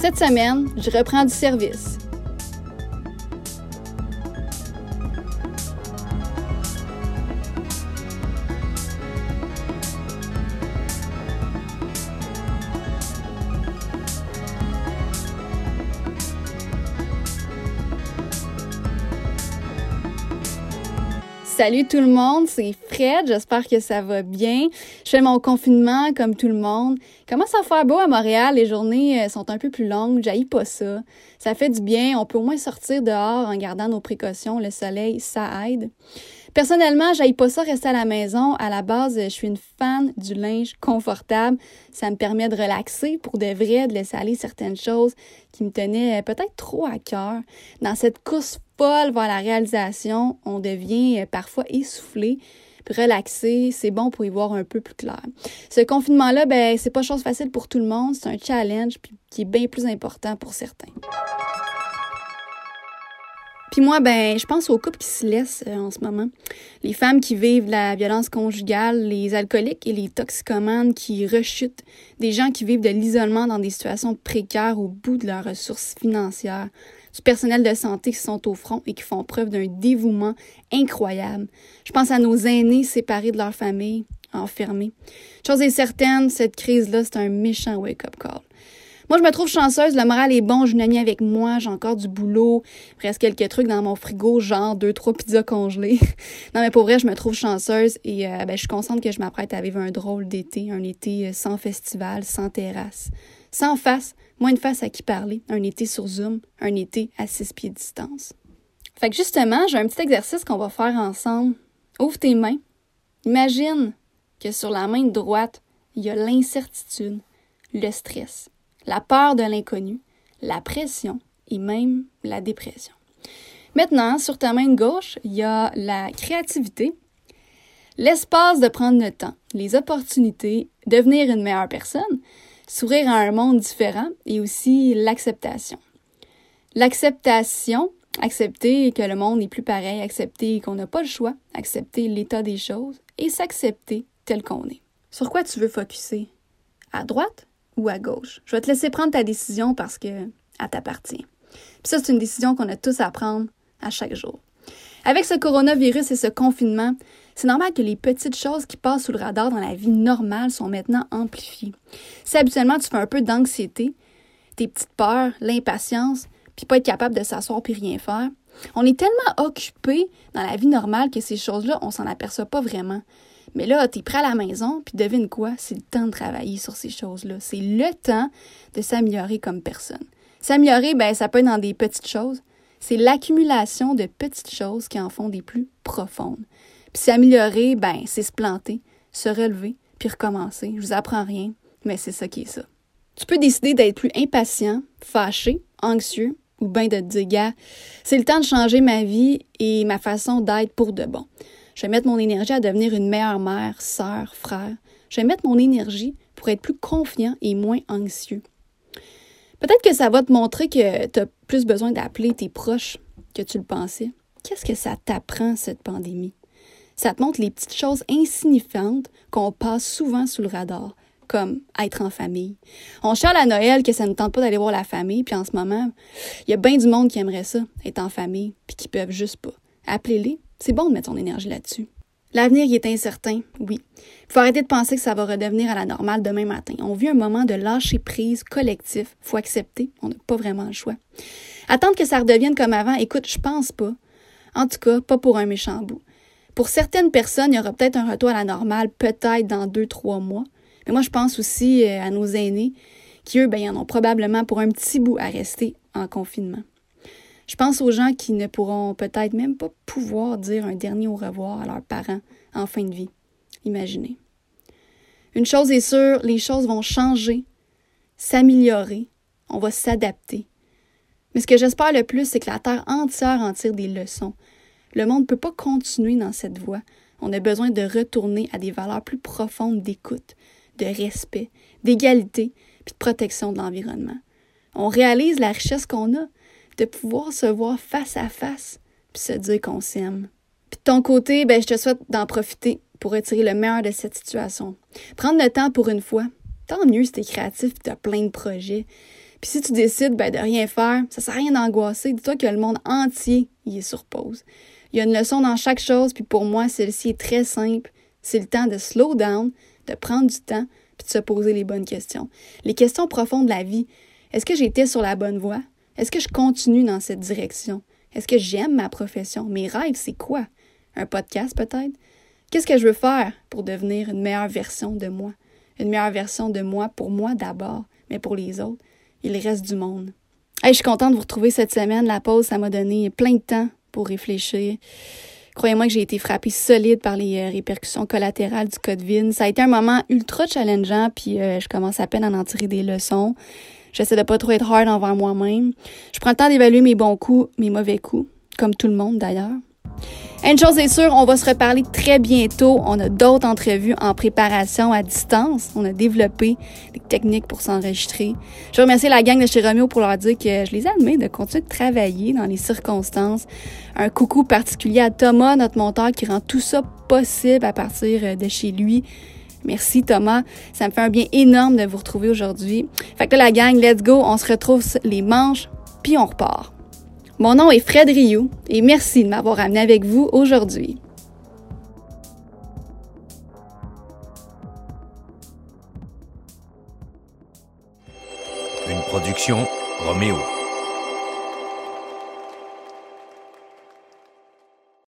Cette semaine, je reprends du service. Salut tout le monde, c'est Fred, j'espère que ça va bien. Je fais mon confinement comme tout le monde. Comment ça faire beau à Montréal, les journées euh, sont un peu plus longues, j'haïs pas ça. Ça fait du bien, on peut au moins sortir dehors en gardant nos précautions, le soleil, ça aide. Personnellement, j'aille pas ça rester à la maison. À la base, je suis une fan du linge confortable. Ça me permet de relaxer pour de vrai, de laisser aller certaines choses qui me tenaient euh, peut-être trop à cœur. Dans cette course folle vers la réalisation, on devient euh, parfois essoufflé. Puis relaxé, c'est bon pour y voir un peu plus clair. Ce confinement-là, ben, c'est pas chose facile pour tout le monde. C'est un challenge qui est bien plus important pour certains. Puis moi, ben, je pense aux couples qui se laissent euh, en ce moment. Les femmes qui vivent la violence conjugale, les alcooliques et les toxicomanes qui rechutent, des gens qui vivent de l'isolement dans des situations précaires au bout de leurs ressources financières, du personnel de santé qui sont au front et qui font preuve d'un dévouement incroyable. Je pense à nos aînés séparés de leur famille, enfermés. Chose est certaine, cette crise-là, c'est un méchant wake-up call. Moi, je me trouve chanceuse, le moral est bon, j'ai une amie avec moi, j'ai encore du boulot, presque quelques trucs dans mon frigo, genre deux, trois pizzas congelées. non, mais pour vrai, je me trouve chanceuse et euh, ben, je suis que je m'apprête à vivre un drôle d'été, un été euh, sans festival, sans terrasse, sans face, moins de face à qui parler, un été sur Zoom, un été à six pieds de distance. Fait que justement, j'ai un petit exercice qu'on va faire ensemble. Ouvre tes mains. Imagine que sur la main droite, il y a l'incertitude, le stress la peur de l'inconnu, la pression et même la dépression. Maintenant, sur ta main gauche, il y a la créativité, l'espace de prendre le temps, les opportunités, devenir une meilleure personne, sourire à un monde différent et aussi l'acceptation. L'acceptation, accepter que le monde n'est plus pareil, accepter qu'on n'a pas le choix, accepter l'état des choses et s'accepter tel qu'on est. Sur quoi tu veux focuser? À droite? Ou à gauche. Je vais te laisser prendre ta décision parce que elle t'appartient. Puis ça, c'est une décision qu'on a tous à prendre à chaque jour. Avec ce coronavirus et ce confinement, c'est normal que les petites choses qui passent sous le radar dans la vie normale sont maintenant amplifiées. Si habituellement tu fais un peu d'anxiété, tes petites peurs, l'impatience, puis pas être capable de s'asseoir puis rien faire, on est tellement occupé dans la vie normale que ces choses-là, on s'en aperçoit pas vraiment. Mais là, tu es prêt à la maison, puis devine quoi? C'est le temps de travailler sur ces choses-là. C'est le temps de s'améliorer comme personne. S'améliorer, ben, ça peut être dans des petites choses. C'est l'accumulation de petites choses qui en font des plus profondes. Puis s'améliorer, ben, c'est se planter, se relever, puis recommencer. Je vous apprends rien, mais c'est ça qui est ça. Tu peux décider d'être plus impatient, fâché, anxieux, ou bien de te dire, gars, c'est le temps de changer ma vie et ma façon d'être pour de bon. Je vais mettre mon énergie à devenir une meilleure mère, sœur, frère. Je vais mettre mon énergie pour être plus confiant et moins anxieux. Peut-être que ça va te montrer que tu as plus besoin d'appeler tes proches que tu le pensais. Qu'est-ce que ça t'apprend, cette pandémie? Ça te montre les petites choses insignifiantes qu'on passe souvent sous le radar, comme être en famille. On cherche à Noël que ça ne tente pas d'aller voir la famille, puis en ce moment, il y a bien du monde qui aimerait ça, être en famille, puis qui peuvent juste pas. Appelez-les, c'est bon de mettre son énergie là-dessus. L'avenir y est incertain, oui. Il faut arrêter de penser que ça va redevenir à la normale demain matin. On vit un moment de lâcher prise collectif. Faut accepter. On n'a pas vraiment le choix. Attendre que ça redevienne comme avant, écoute, je pense pas. En tout cas, pas pour un méchant bout. Pour certaines personnes, il y aura peut-être un retour à la normale, peut-être dans deux, trois mois. Mais moi, je pense aussi euh, à nos aînés qui, eux, ben, en ont probablement pour un petit bout à rester en confinement. Je pense aux gens qui ne pourront peut-être même pas pouvoir dire un dernier au revoir à leurs parents en fin de vie. Imaginez. Une chose est sûre, les choses vont changer, s'améliorer, on va s'adapter. Mais ce que j'espère le plus, c'est que la Terre entière en tire des leçons. Le monde ne peut pas continuer dans cette voie. On a besoin de retourner à des valeurs plus profondes d'écoute, de respect, d'égalité, puis de protection de l'environnement. On réalise la richesse qu'on a, de pouvoir se voir face à face puis se dire qu'on s'aime. Puis de ton côté, ben, je te souhaite d'en profiter pour retirer le meilleur de cette situation. Prendre le temps pour une fois. Tant mieux si t'es créatif et t'as plein de projets. Puis si tu décides ben, de rien faire, ça sert à rien d'angoisser. Dis-toi que le monde entier y est sur pause. Il y a une leçon dans chaque chose, puis pour moi, celle-ci est très simple. C'est le temps de slow down, de prendre du temps, puis de se poser les bonnes questions. Les questions profondes de la vie. Est-ce que j'étais sur la bonne voie? Est-ce que je continue dans cette direction? Est-ce que j'aime ma profession? Mes rêves, c'est quoi? Un podcast peut-être? Qu'est-ce que je veux faire pour devenir une meilleure version de moi? Une meilleure version de moi pour moi d'abord, mais pour les autres et le reste du monde. Hey, je suis contente de vous retrouver cette semaine. La pause, ça m'a donné plein de temps pour réfléchir. Croyez-moi que j'ai été frappée solide par les euh, répercussions collatérales du COVID. Ça a été un moment ultra challengeant, puis euh, je commence à peine à en tirer des leçons. J'essaie de pas trop être hard envers moi-même. Je prends le temps d'évaluer mes bons coups, mes mauvais coups, comme tout le monde d'ailleurs. Une chose est sûre, on va se reparler très bientôt. On a d'autres entrevues en préparation à distance. On a développé des techniques pour s'enregistrer. Je remercie la gang de chez Romeo pour leur dire que je les admets de continuer de travailler dans les circonstances. Un coucou particulier à Thomas, notre monteur, qui rend tout ça possible à partir de chez lui. Merci Thomas, ça me fait un bien énorme de vous retrouver aujourd'hui. Fait que là, la gang, let's go, on se retrouve les manches, puis on repart. Mon nom est Fred Rioux et merci de m'avoir amené avec vous aujourd'hui. Une production Roméo.